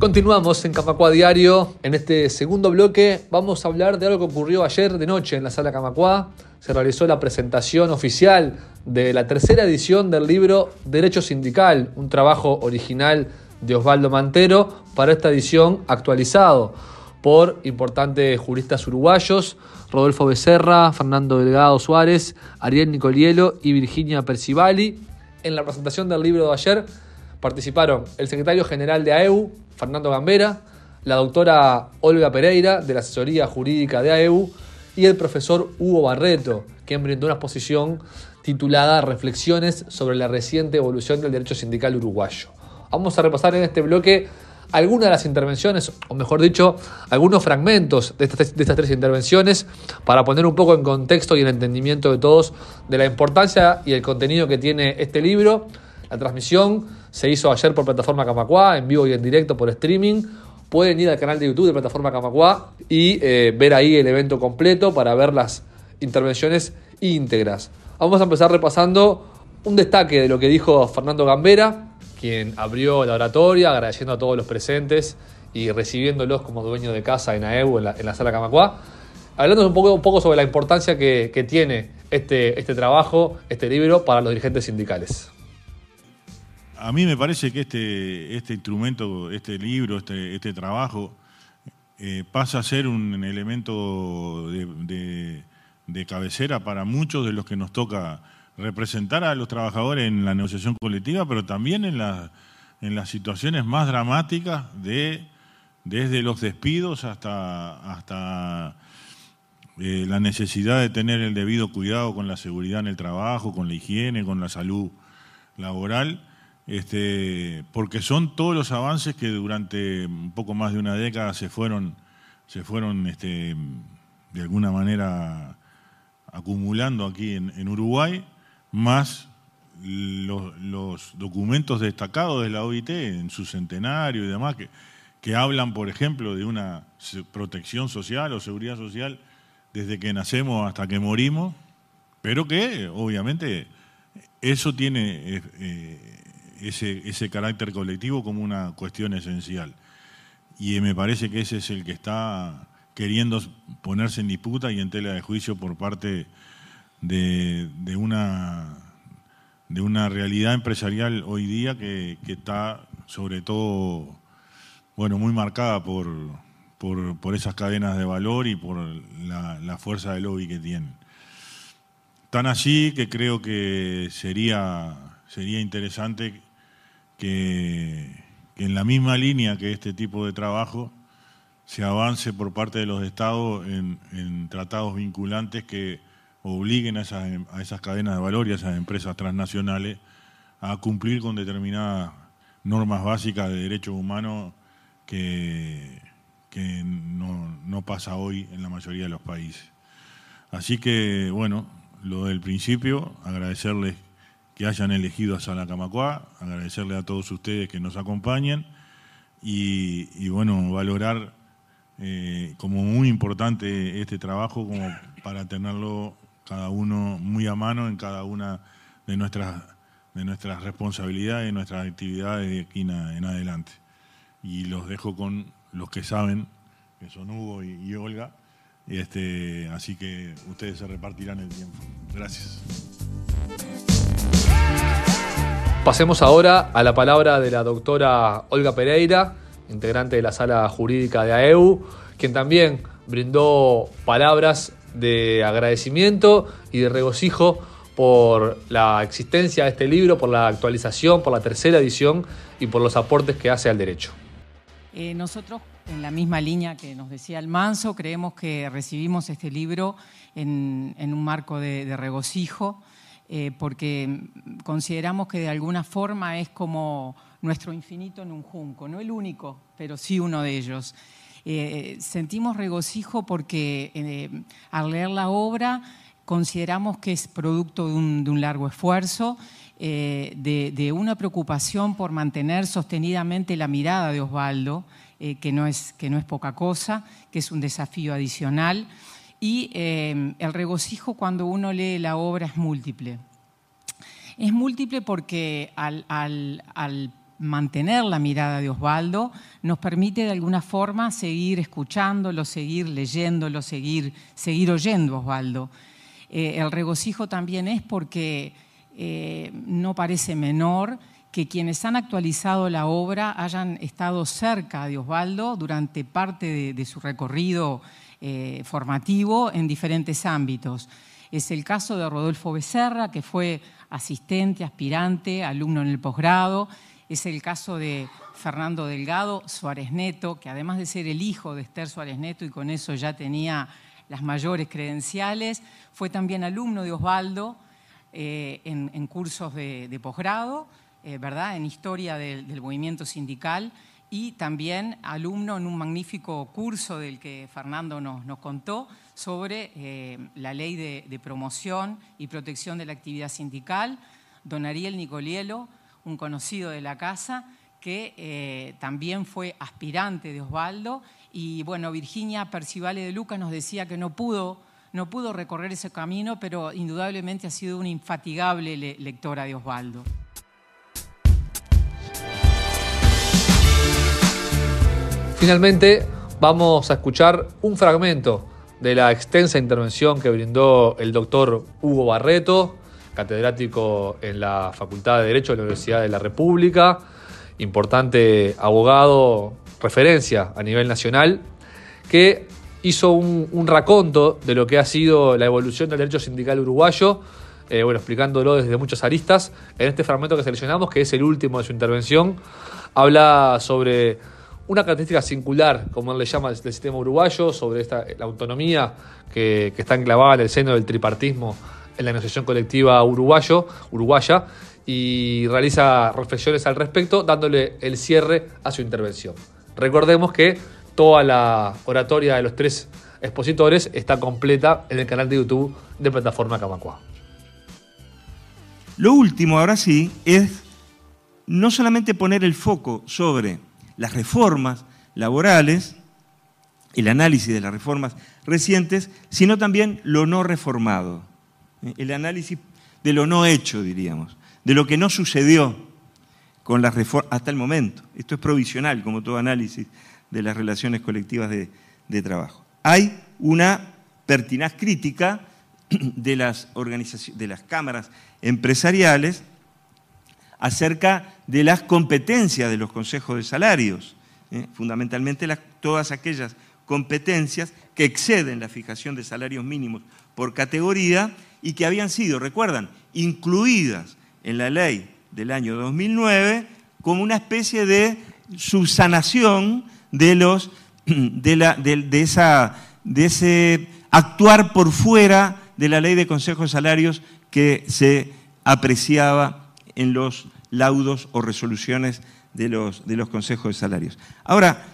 Continuamos en Camacua Diario. En este segundo bloque vamos a hablar de algo que ocurrió ayer de noche en la sala Camacua. Se realizó la presentación oficial de la tercera edición del libro Derecho Sindical, un trabajo original de Osvaldo Mantero para esta edición actualizado por importantes juristas uruguayos, Rodolfo Becerra, Fernando Delgado Suárez, Ariel Nicolielo y Virginia Percivali. En la presentación del libro de ayer participaron el secretario general de AEU, Fernando Gambera, la doctora Olga Pereira, de la asesoría jurídica de AEU, y el profesor Hugo Barreto, quien brindó una exposición titulada Reflexiones sobre la reciente evolución del derecho sindical uruguayo. Vamos a repasar en este bloque algunas de las intervenciones, o mejor dicho, algunos fragmentos de estas, de estas, tres intervenciones para poner un poco en contexto y en entendimiento de todos de la importancia y el contenido que tiene este libro. La transmisión se hizo ayer por plataforma Camacua, en vivo y en directo por streaming. Pueden ir al canal de YouTube de plataforma Camacua y eh, ver ahí el evento completo para ver las intervenciones íntegras. Vamos a empezar repasando un destaque de lo que dijo Fernando Gambera, quien abrió la oratoria, agradeciendo a todos los presentes y recibiéndolos como dueño de casa en AEU, en la, sala Camacua, hablando un poco, un poco sobre la importancia que, que tiene este, este trabajo, este libro, para los dirigentes sindicales a mí me parece que este, este instrumento, este libro, este, este trabajo, eh, pasa a ser un elemento de, de, cabecera para muchos de los que nos toca representar a los trabajadores en la negociación colectiva, pero también en, en las situaciones más dramáticas de desde los despidos hasta, hasta eh, la necesidad de tener el debido cuidado con la seguridad en el trabajo, con la higiene, con la salud laboral este, porque son todos los avances que durante un poco más de una década se fueron, se fueron este, de alguna manera acumulando aquí en, Uruguay, más los, documentos destacados de la OIT en su centenario y demás, que, que hablan, por ejemplo, de una protección social o seguridad social desde que nacemos hasta que morimos, pero que obviamente eso tiene eh, eh, ese, ese carácter colectivo como una cuestión esencial. Y me parece que ese es el que está queriendo ponerse en disputa y en tela de juicio por parte de, de una, de una realidad empresarial hoy día que, que está sobre todo bueno, muy marcada por, por, por, esas cadenas de valor y por la, la fuerza de lobby que tienen. Tan así que creo que sería, sería interesante que, en la misma línea que este tipo de trabajo se avance por parte de los estados en, tratados vinculantes que obliguen a esas, a esas, cadenas de valor y a esas empresas transnacionales a cumplir con determinadas normas básicas de derechos humanos que, que no, no, pasa hoy en la mayoría de los países. Así que, bueno, lo del principio, agradecerles que hayan elegido a Salacamacuá, agradecerle a todos ustedes que nos acompañan y, bueno, valorar eh, como muy importante este trabajo como para tenerlo cada uno muy a mano en cada una de nuestras, de nuestras responsabilidades y nuestras actividades de aquí en adelante. Y los dejo con los que saben, que son Hugo y, y Olga, este, así que ustedes se repartirán el tiempo. Gracias. Pasemos ahora a la palabra de la doctora Olga Pereira, integrante de la sala jurídica de AEU, quien también brindó palabras de agradecimiento y de regocijo por la existencia de este libro, por la actualización, por la tercera edición y por los aportes que hace al derecho. Eh, nosotros, en la misma línea que nos decía Almanzo, creemos que recibimos este libro en, un marco de regocijo eh, porque consideramos que de alguna forma es como nuestro infinito en un junco, no el único, pero sí uno de ellos. Eh, sentimos regocijo porque eh, al leer la obra consideramos que es producto de un, largo esfuerzo, de, una preocupación por mantener sostenidamente la mirada de Osvaldo, que, no es, que no es poca cosa, que es un desafío adicional. Y eh, el regocijo cuando uno lee la obra es múltiple. Es múltiple porque al, mantener la mirada de Osvaldo, nos permite de alguna forma seguir escuchándolo, seguir leyéndolo, seguir, seguir oyendo a Osvaldo. Eh, el regocijo también es porque eh, no parece menor que quienes han actualizado la obra hayan estado cerca de Osvaldo durante parte de, su recorrido eh, formativo en diferentes ámbitos. Es el caso de Rodolfo Becerra, que fue asistente, aspirante, alumno en el posgrado. Es el caso de Fernando Delgado Suárez Neto, que además de ser el hijo de Esther Suárez Neto y con eso ya tenía las mayores credenciales, fue también alumno de Osvaldo eh, en, cursos de, posgrado, eh, ¿verdad? en historia del, movimiento sindical y también alumno en un magnífico curso del que Fernando nos, contó sobre eh, la ley de, promoción y protección de la actividad sindical. Don Ariel Nicolielo, un conocido de la casa, que también fue aspirante de Osvaldo y bueno, Virginia Percivale de Luca nos decía que no pudo, no pudo recorrer ese camino, pero indudablemente ha sido una infatigable lectora de Osvaldo. Finalmente, vamos a escuchar un fragmento de la extensa intervención que brindó el doctor Hugo Barreto, catedrático en la Facultad de Derecho de la Universidad de la República, importante abogado referencia a nivel nacional, que hizo un, raconto de lo que ha sido la evolución del derecho sindical uruguayo, eh, bueno, explicándolo desde muchas aristas. En este fragmento que seleccionamos, que es el último de su intervención, habla sobre una característica singular, como él le llama, del sistema uruguayo, sobre esta, la autonomía que, que está enclavada en el seno del tripartismo en la negociación colectiva uruguayo, uruguaya, y realiza reflexiones al respecto, dándole el cierre a su intervención. Recordemos que toda la oratoria de los tres expositores está completa en el canal de YouTube de Plataforma Camacua. Lo último, ahora sí, es no solamente poner el foco sobre las reformas laborales, el análisis de las reformas recientes, sino también lo no reformado, el análisis de lo no hecho, diríamos, de lo que no sucedió con las reformas hasta el momento. Esto es provisional, como todo análisis de las relaciones colectivas de, trabajo. Hay una pertinaz crítica de las, de las cámaras empresariales acerca de las competencias de los consejos de salarios, ¿eh? fundamentalmente todas aquellas competencias que exceden la fijación de salarios mínimos por categoría y que habían sido, recuerdan, incluidas en la ley del año 2009 como una especie de subsanación de, los, de, la, de, esa, de ese actuar por fuera de la ley de consejos de salarios que se apreciaba en los laudos o resoluciones de los, de los consejos de salarios. Ahora,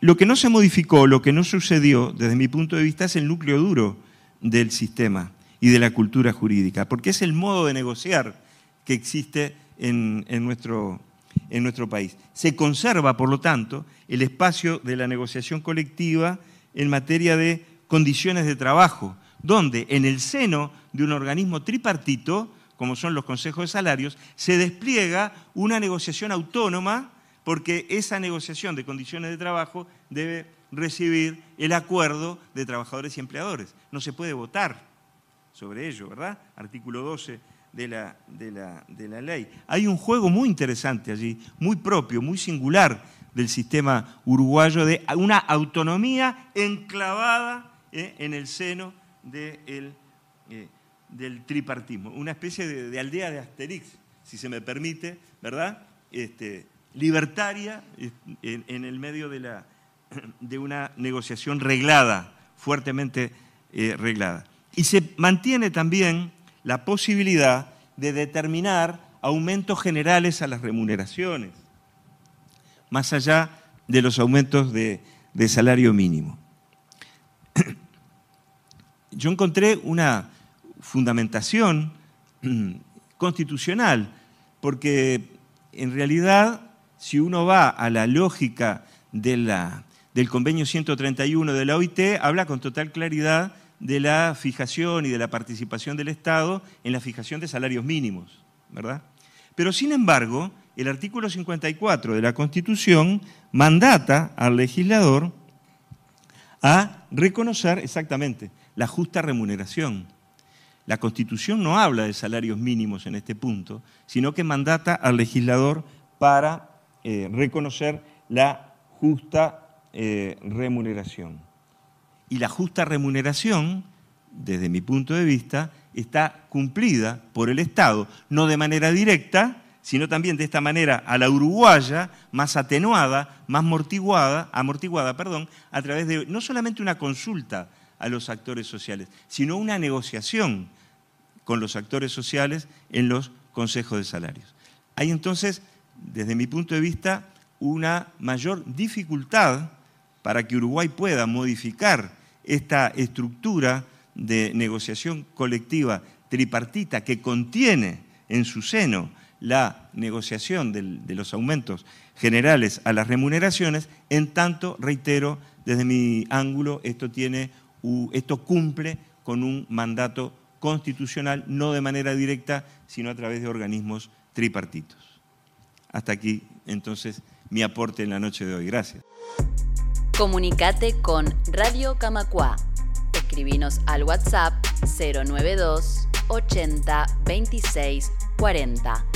lo que no se modificó, lo que no sucedió, desde mi punto de vista, es el núcleo duro del sistema y de la cultura jurídica, porque es el modo de negociar que existe en, nuestro, en nuestro país. Se conserva, por lo tanto, el espacio de la negociación colectiva en materia de condiciones de trabajo, donde en el seno de un organismo tripartito, como son los consejos de salarios, se despliega una negociación autónoma porque esa negociación de condiciones de trabajo debe recibir el acuerdo de trabajadores y empleadores. No se puede votar sobre ello, ¿verdad? Artículo 12 de la, de la, ley. Hay un juego muy interesante allí, muy propio, muy singular del sistema uruguayo, de una autonomía enclavada eh, en el seno eh, del tripartismo, una especie de, aldea de Asterix, si se me permite, ¿verdad? Este, libertaria en, el medio de, la, de una negociación reglada, fuertemente eh, reglada. Y se mantiene también la posibilidad de determinar aumentos generales a las remuneraciones, más allá de los aumentos de, salario mínimo. Yo encontré una fundamentación constitucional, porque en realidad, si uno va a la lógica del convenio 131 de la OIT, habla con total claridad de la fijación y de la participación del Estado en la fijación de salarios mínimos, ¿verdad? Pero sin embargo, el artículo 54 de la Constitución mandata al legislador a reconocer exactamente la justa remuneración. La Constitución no habla de salarios mínimos en este punto, sino que mandata al legislador para eh, reconocer la justa eh, remuneración. Y la justa remuneración, desde mi punto de vista, está cumplida por el Estado, no de manera directa, sino también de esta manera a la uruguaya, más atenuada, más amortiguada, amortiguada perdón, a través de no solamente una consulta a los actores sociales, sino una negociación con los actores sociales en los consejos de salarios. Hay entonces, desde mi punto de vista, una mayor dificultad para que Uruguay pueda modificar esta estructura de negociación colectiva tripartita que contiene en su seno la negociación de los aumentos generales a las remuneraciones, en tanto, reitero, desde mi ángulo, esto, tiene, esto cumple con un mandato constitucional, no de manera directa, sino a través de organismos tripartitos. Hasta aquí, entonces, mi aporte en la noche de hoy. Gracias. Comunicate con Radio Camacua. Escribinos al WhatsApp 092 80 26 40.